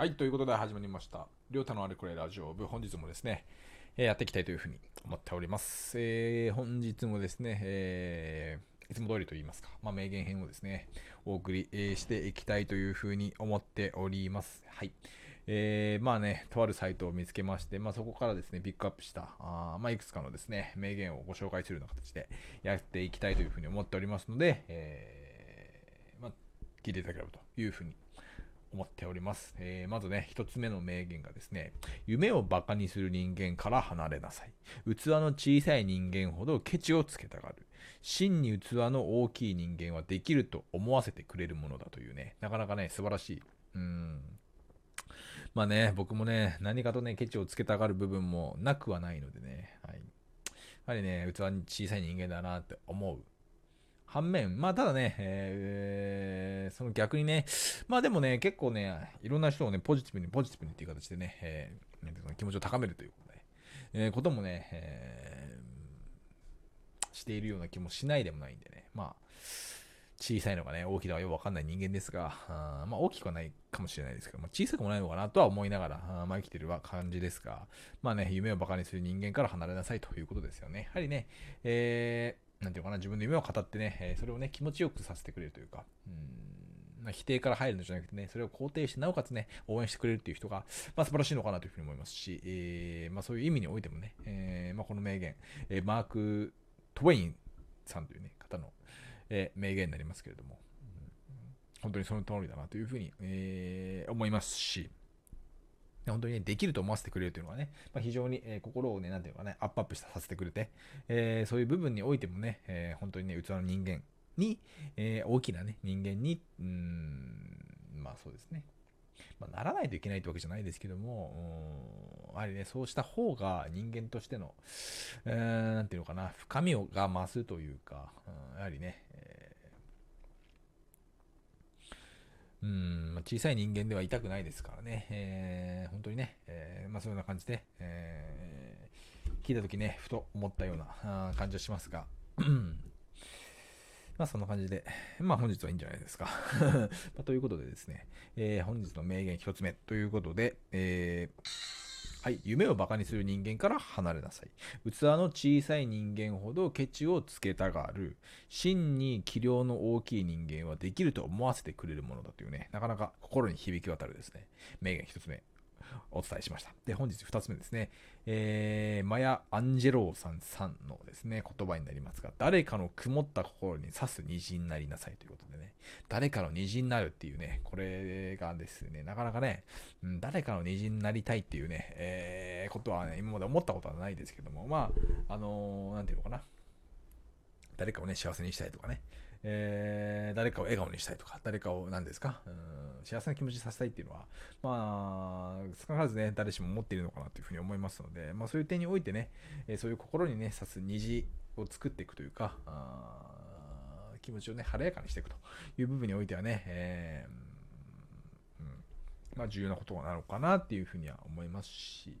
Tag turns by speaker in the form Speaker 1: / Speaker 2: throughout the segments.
Speaker 1: はい、ということで始まりました。りょうたのあれこれラジオ部、本日もですね、えー、やっていきたいというふうに思っております。えー、本日もですね、えー、いつも通りと言いますか、まあ、名言編をですね、お送り、えしていきたいというふうに思っております。はい。えー、まあね、とあるサイトを見つけまして、まあ、そこからですね、ピックアップした、あまあ、いくつかのですね、名言をご紹介するような形でやっていきたいというふうに思っておりますので、えー、まあ、聞いていただければというふうに思っております。えー、まずね、一つ目の名言がですね、夢を馬鹿にする人間から離れなさい。器の小さい人間ほどケチをつけたがる。真に器の大きい人間はできると思わせてくれるものだというね、なかなかね、素晴らしい。うん。まあね、僕もね、何かとね、ケチをつけたがる部分もなくはないのでね、はい。やはりね、器に小さい人間だなって思う。反面、まあただね、えー、その逆にね、まあでもね、結構ね、いろんな人をね、ポジティブにポジティブにっていう形でね、えー、気持ちを高めるということで、えー、こともね、えー、しているような気もしないでもないんでね、まあ、小さいのがね、大きいのがよくわかんない人間ですが、あまあ大きくはないかもしれないですけど、まあ、小さくもないのかなとは思いながら、あまあ生きてるは感じですが、まあね、夢を馬鹿にする人間から離れなさいということですよね。やはりね、えー、なんていうかな、自分の夢を語ってね、えそれをね、気持ちよくさせてくれるというか、うん、ま、否定から入るのじゃなくてね、それを肯定して、なおかつね、応援してくれるっていう人が、まあ、素晴らしいのかなというふうに思いますし、えー、まあ、そういう意味においてもね、えー、まあ、この名言、え、マーク・トウェインさんというね、方の、え名言になりますけれども、うん、本当にその通りだなというふうに、え思いますし、本当にね、できると思わせてくれるというのはね、まあ、非常に、えー、心をね、なんていうかね、アップアップさせてくれて、えー、そういう部分においてもね、えー、本当にね、器の人間に、え大きなね、人間に、うん、まあそうですね、まあ、ならないといけないってわけじゃないですけども、やはりね、そうした方が人間としての、えー、なんていうのかな、深みをが増すというか、うん、やはりね、うん、まあ、小さい人間では痛くないですからね、えー、本当にね、えー、まあ、そういうような感じで、えー、聞いたときね、ふと思ったような感じはしますが、まあそんな感じで、まあ本日はいいんじゃないですか。ま、ということでですね、えー、本日の名言1つ目ということで、えーはい、夢をバカにする人間から離れなさい。器の小さい人間ほどケチをつけたがる。真に器量の大きい人間はできると思わせてくれるものだというね、なかなか心に響き渡るですね、名言1つ目。お伝えしました。で、本日2つ目ですね。えー、マヤ・アンジェローさんさんのですね、言葉になりますが、誰かの曇った心に刺す虹になりなさいということでね、誰かの虹になるっていうね、これがですね、なかなかね、うん、誰かの虹になりたいっていうね、えー、ことはね、今まで思ったことはないですけども、まあ、あのー、なんていうのかな。誰かをね、幸せにしたいとかね、えー、誰かを笑顔にしたいとか、誰かを何ですか、うん、幸せな気持ちにさせたいっていうのは、まあ、少なからずね、誰しも持っているのかなというふうに思いますので、まあそういう点においてね、えー、そういう心にね、刺す虹を作っていくというか、あ気持ちをね、晴れやかにしていくという部分においてはね、えーまあ、重要なことなのかなっていうふうには思いますし、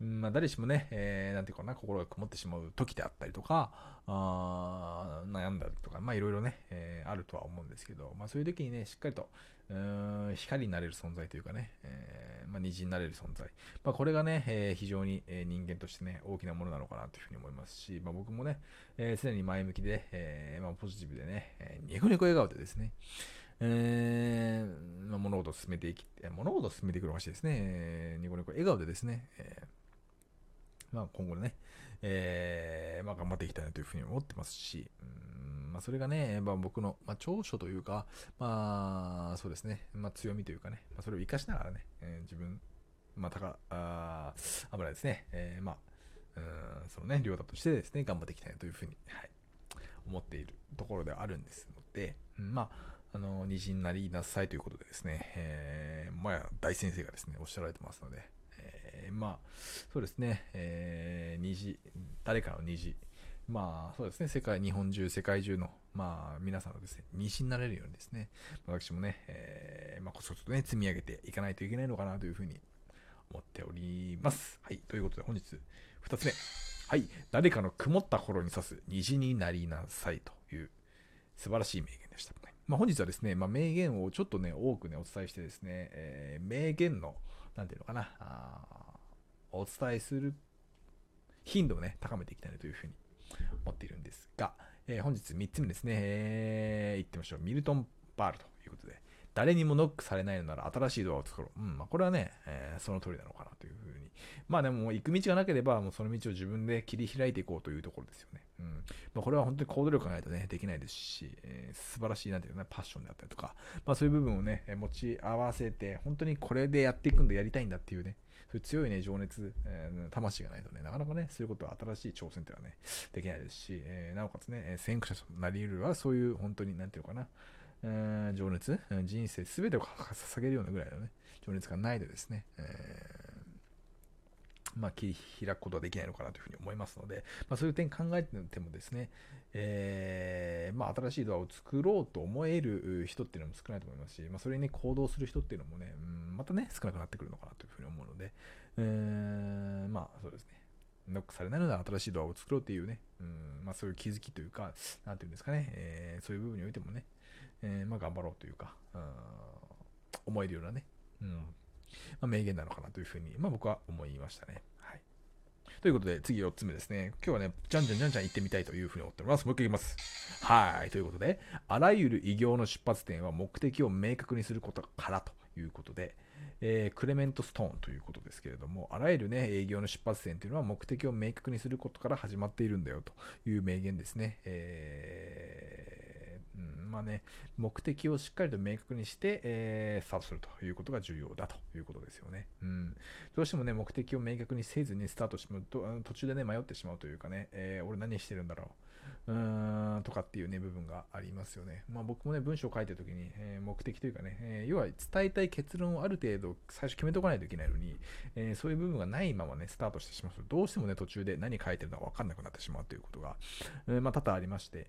Speaker 1: うんまあ、誰しもね、えー、なんていうかな、心が曇ってしまう時であったりとか、あ悩んだりとか、まあいろいろね、えー、あるとは思うんですけど、まあそういう時にね、しっかりと、うん光になれる存在というかね、えー、まあ、虹になれる存在。まあこれがね、え、非常に、人間としてね、大きなものなのかなというふうに思いますし、まあ僕もね、え常に前向きで、えまあポジティブでね、えニコニコ笑顔でですね、えー、ま、物事を進めていき、物事を進めていくのがしいですね。えー、ニコニコ笑顔でですね、えー、まあ、今後ね、えー、まあ、頑張っていきたいなというふうに思ってますし、うんまあ、それがね、まあ、僕の、まあ、長所というか、まあ、そうですね、まあ、強みというかね、まあ、それを活かしながらね、えー、自分、まあ、たか、あ危ないですね、えー、まあ、うんそのね、両太としてですね、頑張っていきたいなというふうに、はい、思っているところではあるんですので、まあ、あの、虹になりなさいということでですね、えー、まあ、大先生がですね、おっしゃられてますので、えー、まあ、そうですね、えー、虹、誰かの虹、まあ、そうですね、世界、日本中、世界中の、まあ、皆さんのですね、虹になれるようにですね、私もね、えー、まあ、こそとね、積み上げていかないといけないのかなというふうに思っております。はい、ということで、本日、2つ目。はい、誰かの曇った頃に刺す虹になりなさいという素晴らしい名言でした。まあ、本日はですね、まあ、名言をちょっとね、多くね、お伝えしてですね、えー、名言の、なんていうのかな、あお伝えする頻度をね、高めていきたいなというふうに思っているんですが、えー、本日3つ目ですね、えー、行ってみましょう。ミルトン・バールということで、誰にもノックされないのなら新しいドアを作ろう。うん、まあ、これはね、えー、その通りなのかなというふうに。まあでも、行く道がなければ、もうその道を自分で切り開いていこうというところですよね。うん。まあ、これは本当に行動力がないとね、できないですし、えー、素晴らしい、なんていうかね、パッションであったりとか、まあそういう部分をね、持ち合わせて、本当にこれでやっていくんだ、やりたいんだっていうね、そういう強いね、情熱、えー、魂がないとね、なかなかね、そういうことは新しい挑戦っていうのはね、できないですし、えー、なおかつね、先駆者となり得るは、そういう本当に、なんていうかな、えー、情熱、人生すべてを捧げるようなぐらいのね、情熱がないとですね、えー、まあ、切り開くことはできないのかなというふうに思いますので、まあ、そういう点考えてもですね、えー、まあ、新しいドアを作ろうと思える人っていうのも少ないと思いますし、まあ、それに、ね、行動する人っていうのもね、うん、またね、少なくなってくるのかなというふうに思うので、えー、まあ、そうですね。ノックされないので新しいドアを作ろうっていうね、うんまあ、そういう気づきというか、なんていうんですかね、えー、そういう部分においてもね、えー、まあ、頑張ろうというか、うん、思えるようなね、うんまあ、名言なのかなというふうに、まあ、僕は思いましたね。はい。ということで、次4つ目ですね。今日はね、じゃんじゃんじゃんじゃん行ってみたいというふうに思っております。もう一回言います。はい。ということで、あらゆる偉業の出発点は目的を明確にすることからということで、えー、クレメント・ストーンということですけれども、あらゆるね、営業の出発点というのは目的を明確にすることから始まっているんだよという名言ですね。えー、まあね、目的をしっかりと明確にして、えー、スタートするということが重要だということですよね。うん。どうしてもね、目的を明確にせずにスタートしまう、途中でね、迷ってしまうというかね、えー、俺何してるんだろう。うーんとかっていうね、部分がありますよね。まあ僕もね、文章を書いてるときに、えー、目的というかね、えー、要は伝えたい結論をある程度最初決めておかないといけないのに、えー、そういう部分がないままね、スタートしてしまうと、どうしてもね、途中で何書いてるのかわかんなくなってしまうということが、えまあ多々ありまして、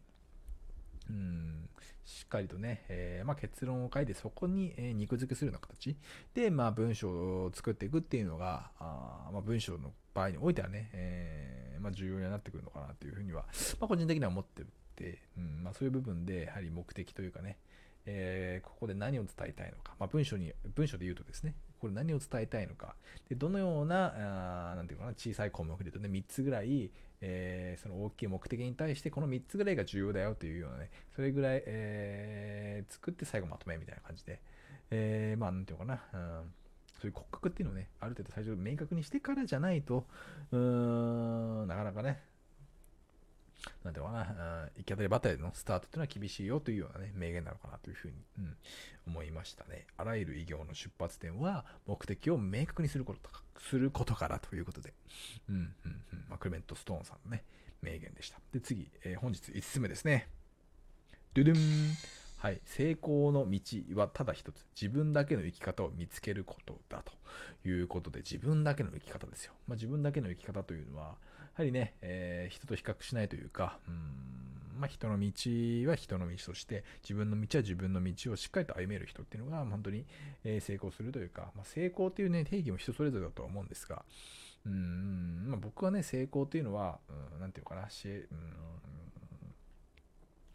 Speaker 1: うん、しっかりとね、えー、まあ、結論を書いてそこに、え、肉付けするような形。で、まあ、文章を作っていくっていうのが、あまあ、文章の場合においてはね、えー、ま、重要になってくるのかなというふうには、ま、個人的には思ってて、うんま、そういう部分でやはり目的というかね、えー、ここで何を伝えたいのか、ま、文章に文章で言うとですね、これ何を伝えたいのか、でどのような、あなんていうかな、小さい項目で言うとね、3つぐらい、えー、その大きい目的に対してこの3つぐらいが重要だよというようなね、それぐらい、えー、作って最後まとめみたいな感じで、えー、まあ、なんていうのかな、うん、そういう骨格っていうのをね、ある程度最初明確にしてからじゃないと、うーん、なかなかね、なんていうのかな、行き当たりばったりのスタートっていうのは厳しいよというようなね、名言なのかなというふうに、うん、思いましたね。あらゆる偉業の出発点は目的を明確にすることかすることからということで、うん、うん、うん。まあ、クレメント・ストーンさんのね、名言でした。で、次、えー、本日5つ目ですね。ドゥドゥン。はい、成功の道はただ一つ、自分だけの生き方を見つけることだということで、自分だけの生き方ですよ。まあ、自分だけの生き方というのは、やはりね、えー、人と比較しないというか、うんまあ、人の道は人の道として、自分の道は自分の道をしっかりと歩める人っていうのが、本当に、え成功するというか、まあ、成功っていうね、定義も人それぞれだとは思うんですが、うん、まあ、僕はね、成功っていうのは、うん、なんていうかな、し、うん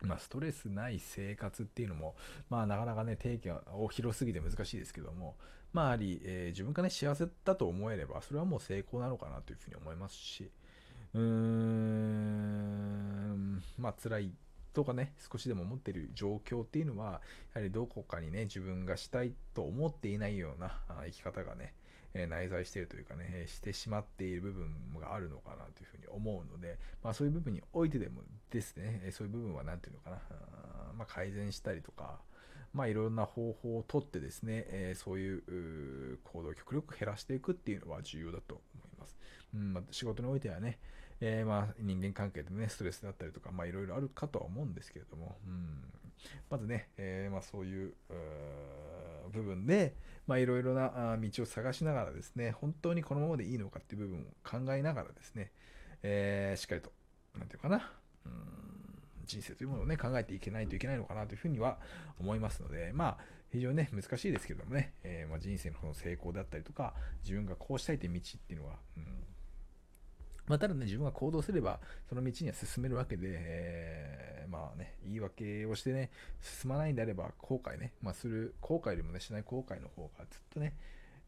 Speaker 1: まあ、ストレスない生活っていうのも、まあ、なかなかね、定義が広すぎて難しいですけども、まあ、あり、えー、自分がね、幸せだと思えれば、それはもう成功なのかなというふうに思いますし、うーん、まあ、辛いとかね、少しでも思ってる状況っていうのは、やはりどこかにね、自分がしたいと思っていないような生き方がね、え内在しているというかね、してしまっている部分があるのかなというふうに思うので、まあそういう部分においてでもですね、そういう部分は何ていうのかな、まあ、改善したりとか、まあいろんな方法をとってですね、えそういう行動を極力減らしていくっていうのは重要だと思います。うんまあ、仕事においてはね、えー、まあ人間関係でね、ストレスだったりとか、まあいろいろあるかとは思うんですけれども、うん、まずね、えー、まあそういう部分で、まあいろいろな道を探しながらですね、本当にこのままでいいのかっていう部分を考えながらですね、えー、しっかりと、なんていうかな、うん人生というものをね、考えていけないといけないのかなというふうには思いますので、まあ、非常にね、難しいですけどもね、えー、まあ、人生のその成功であったりとか、自分がこうしたいという道っていうのは、うんまあ、ただね、自分が行動すれば、その道には進めるわけで、えー、まあね、言い訳をしてね、進まないんであれば、後悔ね、まあ、する、後悔よりもね、しない後悔の方がずっとね、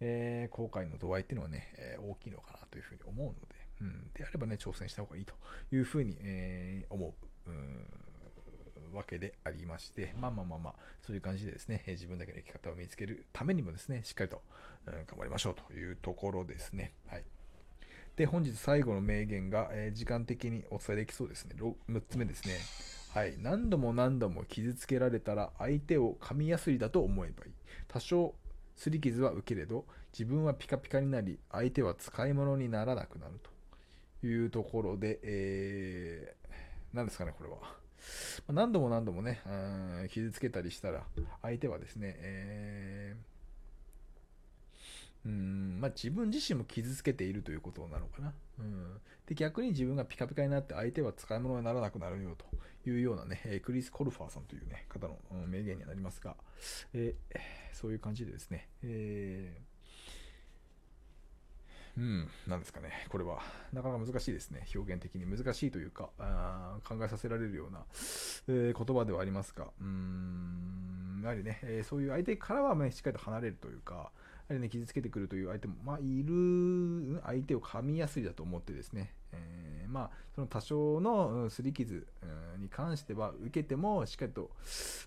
Speaker 1: えー、後悔の度合いっていうのはね、えー、大きいのかなというふうに思うので、うん、であればね、挑戦した方がいいというふうに、えー、思う。うんわけでありまして、まあまあまあまあ、そういう感じでですね、自分だけの生き方を見つけるためにもですね、しっかりと、うん、頑張りましょうというところですね。はい。で、本日最後の名言が、えー、時間的にお伝えできそうですね。6つ目ですね。はい。何度も何度も傷つけられたら相手を噛みやすりだと思えばいい。多少擦り傷は受けれど、自分はピカピカになり、相手は使い物にならなくなるというところで、えー、何ですかね、これは。何度も何度もね、傷つけたりしたら、相手はですね、えーうんまあ、自分自身も傷つけているということなのかな。うん、で逆に自分がピカピカになって相手は使い物にならなくなるよというようなね、クリス・コルファーさんという、ね、方の名言になりますが、えー、そういう感じでですね、えーうん、なんですかね、これは、なかなか難しいですね、表現的に難しいというか、あ考えさせられるような、えー、言葉ではありますが、うん、やはりね、えー、そういう相手からは、ね、しっかりと離れるというか、やはりね、傷つけてくるという相手も、まあ、いる、相手を噛みやすいだと思ってですね、えー、まあ、その多少の擦り傷に関しては、受けても、しっかりと、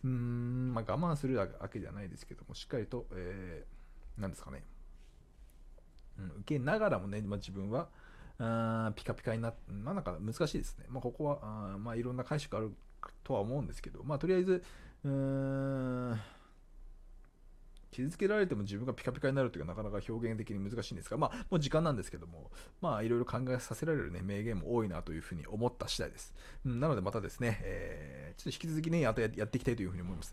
Speaker 1: うん、まあ、我慢するわけじゃないですけども、しっかりと、えー、なんですかね、うん、受けながらもね、まあ、自分はあピカピカになって、まあなんか難しいですね。まあここは、あまあいろんな解釈あるとは思うんですけど、まあとりあえず、うーん、傷つけられても自分がピカピカになるというのはなかなか表現的に難しいんですが、まあもう時間なんですけども、まあいろいろ考えさせられるね、名言も多いなというふうに思った次第です。うん、なのでまたですね、えー、ちょっと引き続きね、あとやっていきたいというふうに思います。